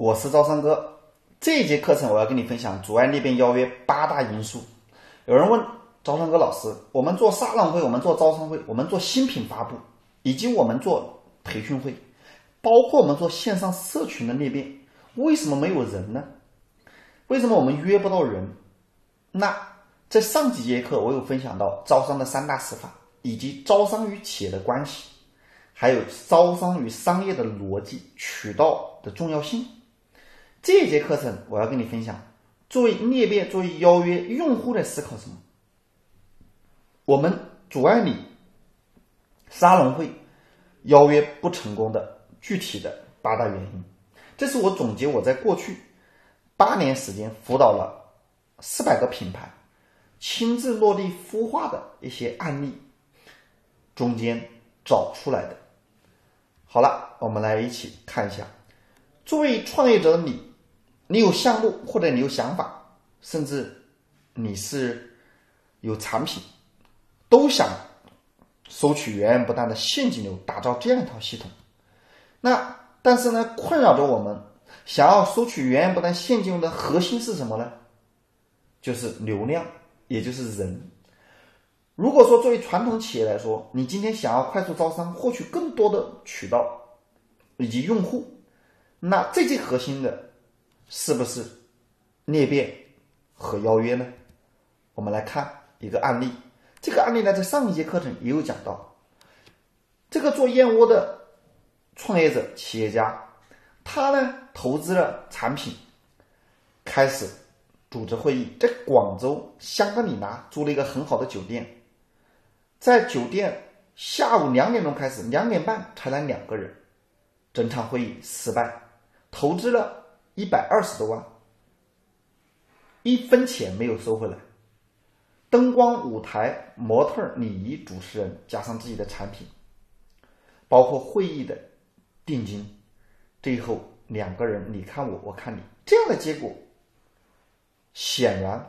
我是招商哥。这节课程我要跟你分享阻碍裂变邀约八大因素。有人问招商哥老师，我们做沙龙会，我们做招商会，我们做新品发布，以及我们做培训会，包括我们做线上社群的裂变，为什么没有人呢？为什么我们约不到人？那在上几节课我有分享到招商的三大死法，以及招商与企业的关系。还有招商与商业的逻辑、渠道的重要性。这节课程我要跟你分享，作为裂变、作为邀约，用户在思考什么？我们阻碍你沙龙会邀约不成功的具体的八大原因。这是我总结我在过去八年时间辅导了四百个品牌，亲自落地孵化的一些案例中间找出来的。好了，我们来一起看一下。作为创业者的你，你有项目或者你有想法，甚至你是有产品，都想收取源源不断的现金流，打造这样一套系统。那但是呢，困扰着我们想要收取源源不断现金流的核心是什么呢？就是流量，也就是人。如果说作为传统企业来说，你今天想要快速招商，获取更多的渠道以及用户，那最最核心的是不是裂变和邀约呢？我们来看一个案例，这个案例呢，在上一节课程也有讲到，这个做燕窝的创业者企业家，他呢投资了产品，开始组织会议，在广州香格里拉租了一个很好的酒店。在酒店下午两点钟开始，两点半才来两个人，整场会议失败，投资了一百二十多万，一分钱没有收回来。灯光、舞台、模特、礼仪、主持人，加上自己的产品，包括会议的定金，最后两个人你看我，我看你，这样的结果显然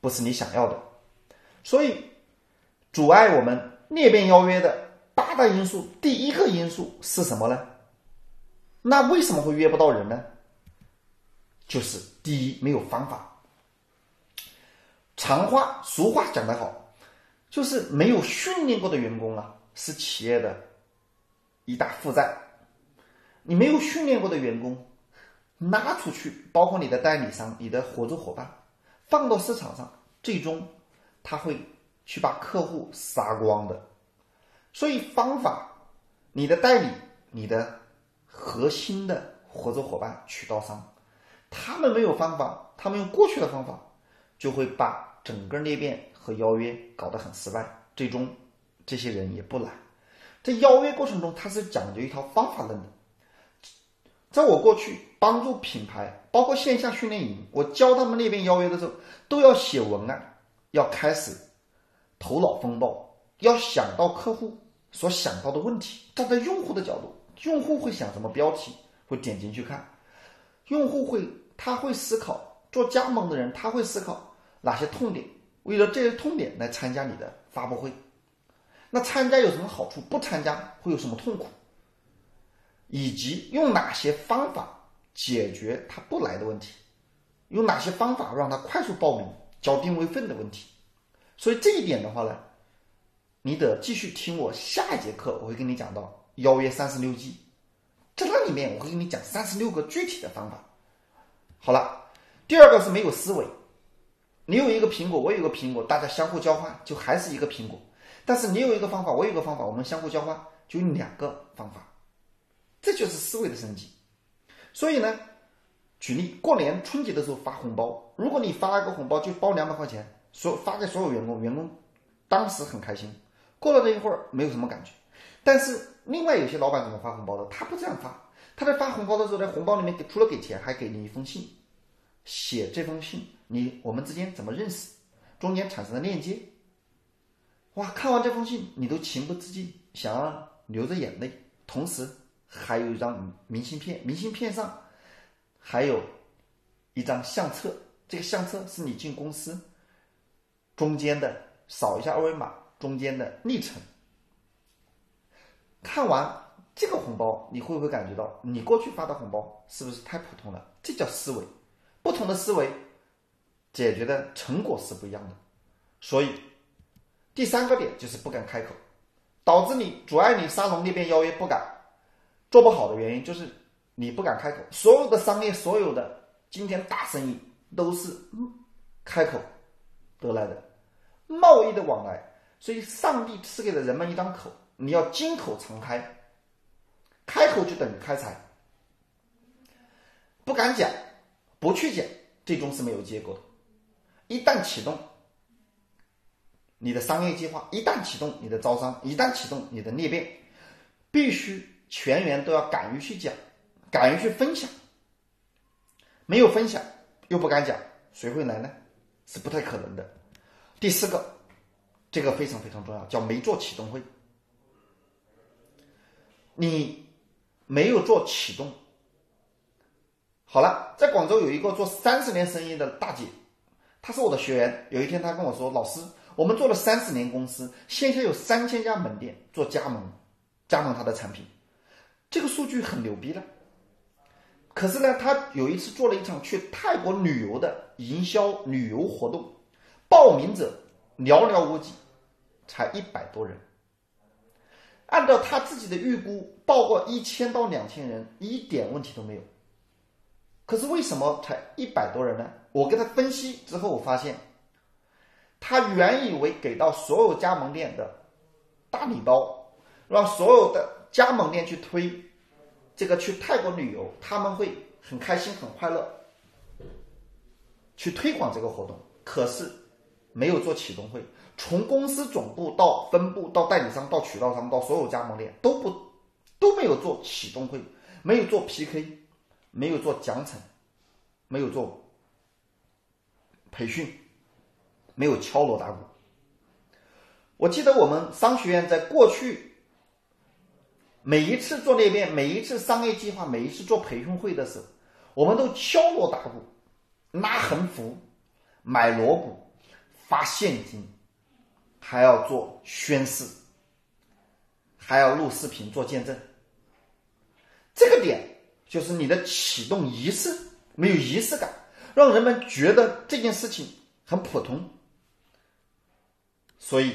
不是你想要的，所以。阻碍我们裂变邀约的八大因素，第一个因素是什么呢？那为什么会约不到人呢？就是第一，没有方法。常话俗话讲得好，就是没有训练过的员工啊，是企业的一大负债。你没有训练过的员工，拉出去，包括你的代理商、你的合作伙伴，放到市场上，最终他会。去把客户杀光的，所以方法，你的代理、你的核心的合作伙伴、渠道商，他们没有方法，他们用过去的方法，就会把整个裂变和邀约搞得很失败，最终这些人也不来。在邀约过程中，他是讲究一套方法论的。在我过去帮助品牌，包括线下训练营，我教他们裂变邀约的时候，都要写文案，要开始。头脑风暴，要想到客户所想到的问题，站在用户的角度，用户会想什么标题，会点进去看，用户会他会思考，做加盟的人他会思考哪些痛点，为了这些痛点来参加你的发布会，那参加有什么好处？不参加会有什么痛苦？以及用哪些方法解决他不来的问题？用哪些方法让他快速报名交定位费的问题？所以这一点的话呢，你得继续听我下一节课，我会跟你讲到邀约三十六计，在那里面我会跟你讲三十六个具体的方法。好了，第二个是没有思维，你有一个苹果，我有一个苹果，大家相互交换就还是一个苹果，但是你有一个方法，我有一个方法，我们相互交换就有两个方法，这就是思维的升级。所以呢，举例过年春节的时候发红包，如果你发一个红包就包两百块钱。所发给所有员工，员工当时很开心。过了这一会儿，没有什么感觉。但是另外有些老板怎么发红包的？他不这样发，他在发红包的时候，在红包里面给除了给钱，还给你一封信，写这封信，你我们之间怎么认识，中间产生的链接。哇，看完这封信，你都情不自禁想要流着眼泪。同时还有一张明信片，明信片上还有一张相册，这个相册是你进公司。中间的扫一下二维码，中间的历程。看完这个红包你会不会感觉到，你过去发的红包是不是太普通了？这叫思维，不同的思维解决的成果是不一样的。所以第三个点就是不敢开口，导致你阻碍你沙龙那边邀约不敢做不好的原因就是你不敢开口。所有的商业，所有的今天大生意都是开口得来的，贸易的往来。所以，上帝赐给了人们一张口，你要金口常开，开口就等于开财。不敢讲，不去讲，最终是没有结果的。一旦启动你的商业计划，一旦启动你的招商，一旦启动你的裂变，必须全员都要敢于去讲，敢于去分享。没有分享又不敢讲，谁会来呢？是不太可能的。第四个。这个非常非常重要，叫没做启动会。你没有做启动，好了，在广州有一个做三十年生意的大姐，她是我的学员。有一天她跟我说：“老师，我们做了三十年公司，线下有三千家门店做加盟，加盟她的产品，这个数据很牛逼了。可是呢，她有一次做了一场去泰国旅游的营销旅游活动，报名者寥寥无几。”才一百多人，按照他自己的预估，报过一千到两千人，一点问题都没有。可是为什么才一百多人呢？我跟他分析之后，我发现，他原以为给到所有加盟店的大礼包，让所有的加盟店去推这个去泰国旅游，他们会很开心、很快乐，去推广这个活动。可是没有做启动会。从公司总部到分部到代理商到渠道商到所有加盟店都不都没有做启动会，没有做 PK，没有做奖惩，没有做培训，没有敲锣打鼓。我记得我们商学院在过去每一次做裂变，每一次商业计划，每一次做培训会的时候，我们都敲锣打鼓，拉横幅，买锣鼓，发现金。还要做宣誓，还要录视频做见证。这个点就是你的启动仪式没有仪式感，让人们觉得这件事情很普通，所以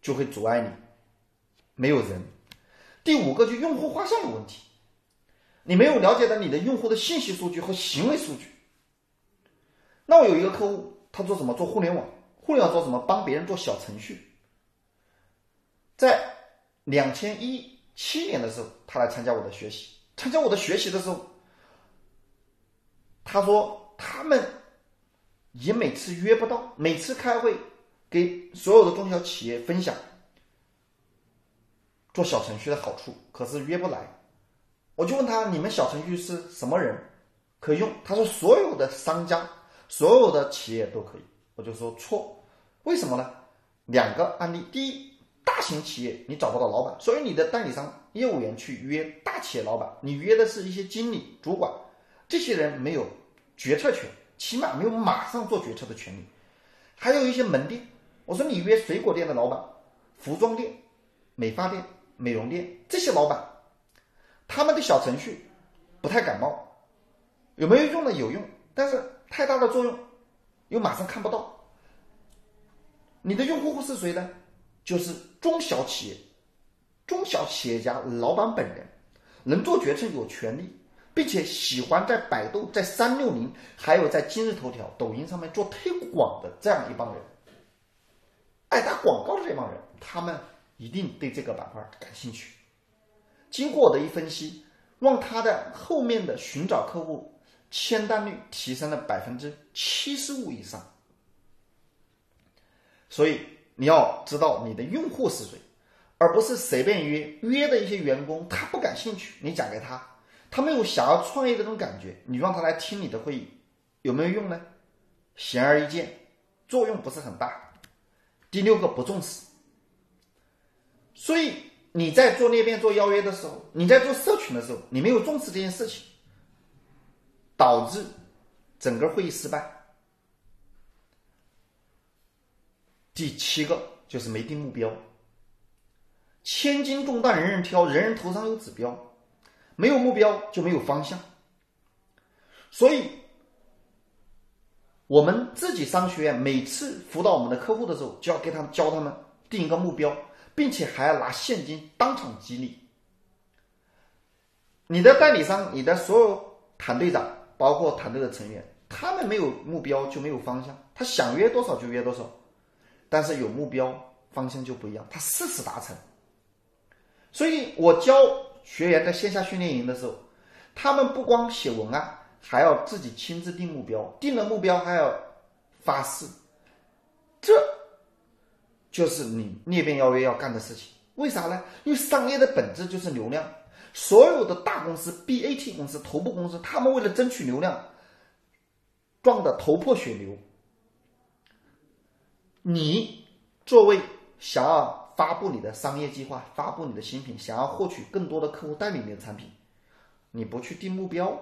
就会阻碍你，没有人。第五个就用户画像的问题，你没有了解到你的用户的信息数据和行为数据。那我有一个客户，他做什么？做互联网。互联网做什么？帮别人做小程序。在两千一七年的时候，他来参加我的学习。参加我的学习的时候，他说他们也每次约不到，每次开会给所有的中小企业分享做小程序的好处，可是约不来。我就问他：你们小程序是什么人可用？他说所有的商家、所有的企业都可以。我就说错。为什么呢？两个案例：第一，大型企业你找不到老板，所以你的代理商业务员去约大企业老板，你约的是一些经理、主管，这些人没有决策权，起码没有马上做决策的权利。还有一些门店，我说你约水果店的老板、服装店、美发店、美容店这些老板，他们的小程序不太感冒，有没有用呢？有用，但是太大的作用又马上看不到。你的用户是谁呢？就是中小企业、中小企业家老板本人，能做决策、有权利，并且喜欢在百度、在三六零，还有在今日头条、抖音上面做推广的这样一帮人，爱打广告的这帮人，他们一定对这个板块感兴趣。经过我的一分析，让他的后面的寻找客户签单率提升了百分之七十五以上。所以你要知道你的用户是谁，而不是随便约约的一些员工，他不感兴趣，你讲给他，他没有想要创业这种感觉，你让他来听你的会议，有没有用呢？显而易见，作用不是很大。第六个不重视，所以你在做裂变、做邀约的时候，你在做社群的时候，你没有重视这件事情，导致整个会议失败。第七个就是没定目标。千斤重担人人挑，人人头上有指标，没有目标就没有方向。所以，我们自己商学院每次辅导我们的客户的时候，就要给他们教他们定一个目标，并且还要拿现金当场激励。你的代理商、你的所有团队长，包括团队的成员，他们没有目标就没有方向，他想约多少就约多少。但是有目标，方向就不一样，他誓死达成。所以我教学员在线下训练营的时候，他们不光写文案，还要自己亲自定目标，定了目标还要发誓。这就是你裂变邀约要干的事情。为啥呢？因为商业的本质就是流量。所有的大公司、BAT 公司、头部公司，他们为了争取流量，撞得头破血流。你作为想要发布你的商业计划、发布你的新品，想要获取更多的客户代理你的产品，你不去定目标，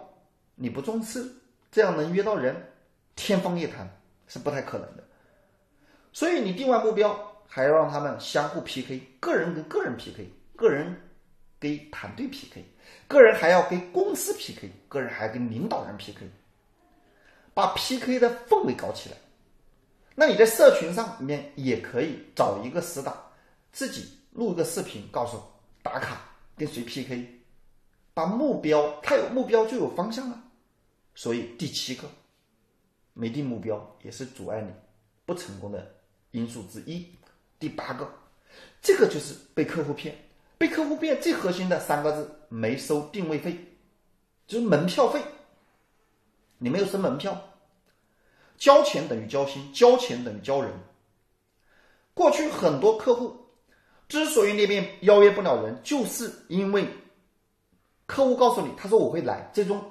你不重视，这样能约到人，天方夜谭，是不太可能的。所以你定完目标，还要让他们相互 PK，个人跟个人 PK，个人。跟团队 PK，个人还要跟公司 PK，个人还要跟领导人 PK，把 PK 的氛围搞起来。那你在社群上面也可以找一个死党，自己录个视频，告诉打卡跟谁 PK，把目标，他有目标就有方向了。所以第七个，没定目标也是阻碍你不成功的因素之一。第八个，这个就是被客户骗。被客户变最核心的三个字，没收定位费，就是门票费。你没有收门票，交钱等于交心，交钱等于交人。过去很多客户之所以那边邀约不了人，就是因为客户告诉你，他说我会来，最终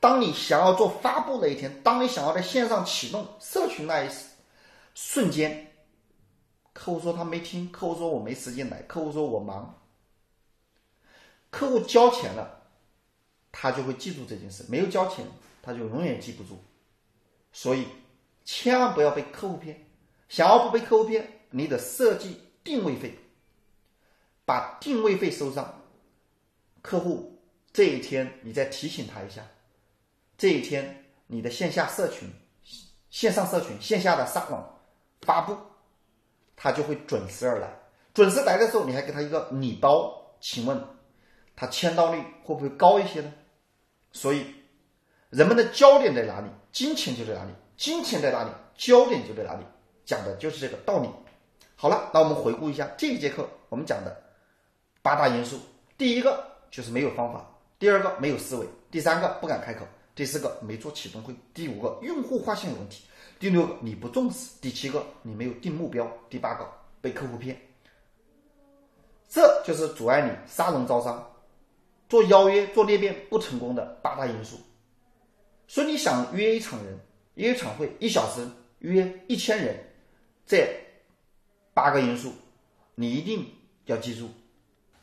当你想要做发布那一天，当你想要在线上启动社群那一瞬间，客户说他没听，客户说我没时间来，客户说我忙。客户交钱了，他就会记住这件事；没有交钱，他就永远记不住。所以，千万不要被客户骗。想要不被客户骗，你得设计定位费，把定位费收上。客户这一天，你再提醒他一下。这一天，你的线下社群、线上社群、线下的沙龙发布，他就会准时而来。准时来的时候，你还给他一个礼包，请问？他签到率会不会高一些呢？所以，人们的焦点在哪里，金钱就在哪里；金钱在哪里，焦点就在哪里。讲的就是这个道理。好了，那我们回顾一下这一节课我们讲的八大因素：第一个就是没有方法；第二个没有思维；第三个不敢开口；第四个没做启动会；第五个用户画像有问题；第六个你不重视；第七个你没有定目标；第八个被客户骗。这就是阻碍你沙龙招商。做邀约、做裂变不成功的八大因素，所以你想约一场人、约一场会，一小时约一千人，这八个因素你一定要记住。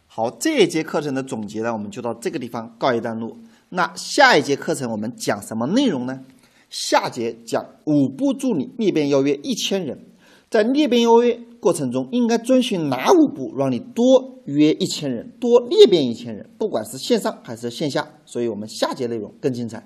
好，这一节课程的总结呢，我们就到这个地方告一段落。那下一节课程我们讲什么内容呢？下节讲五步助你裂变邀约一千人，在裂变邀约。过程中应该遵循哪五步，让你多约一千人，多裂变一千人？不管是线上还是线下，所以我们下节内容更精彩。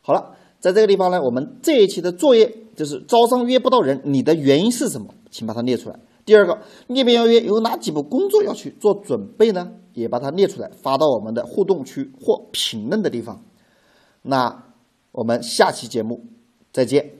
好了，在这个地方呢，我们这一期的作业就是招商约不到人，你的原因是什么？请把它列出来。第二个，裂变邀约有哪几步工作要去做准备呢？也把它列出来，发到我们的互动区或评论的地方。那我们下期节目再见。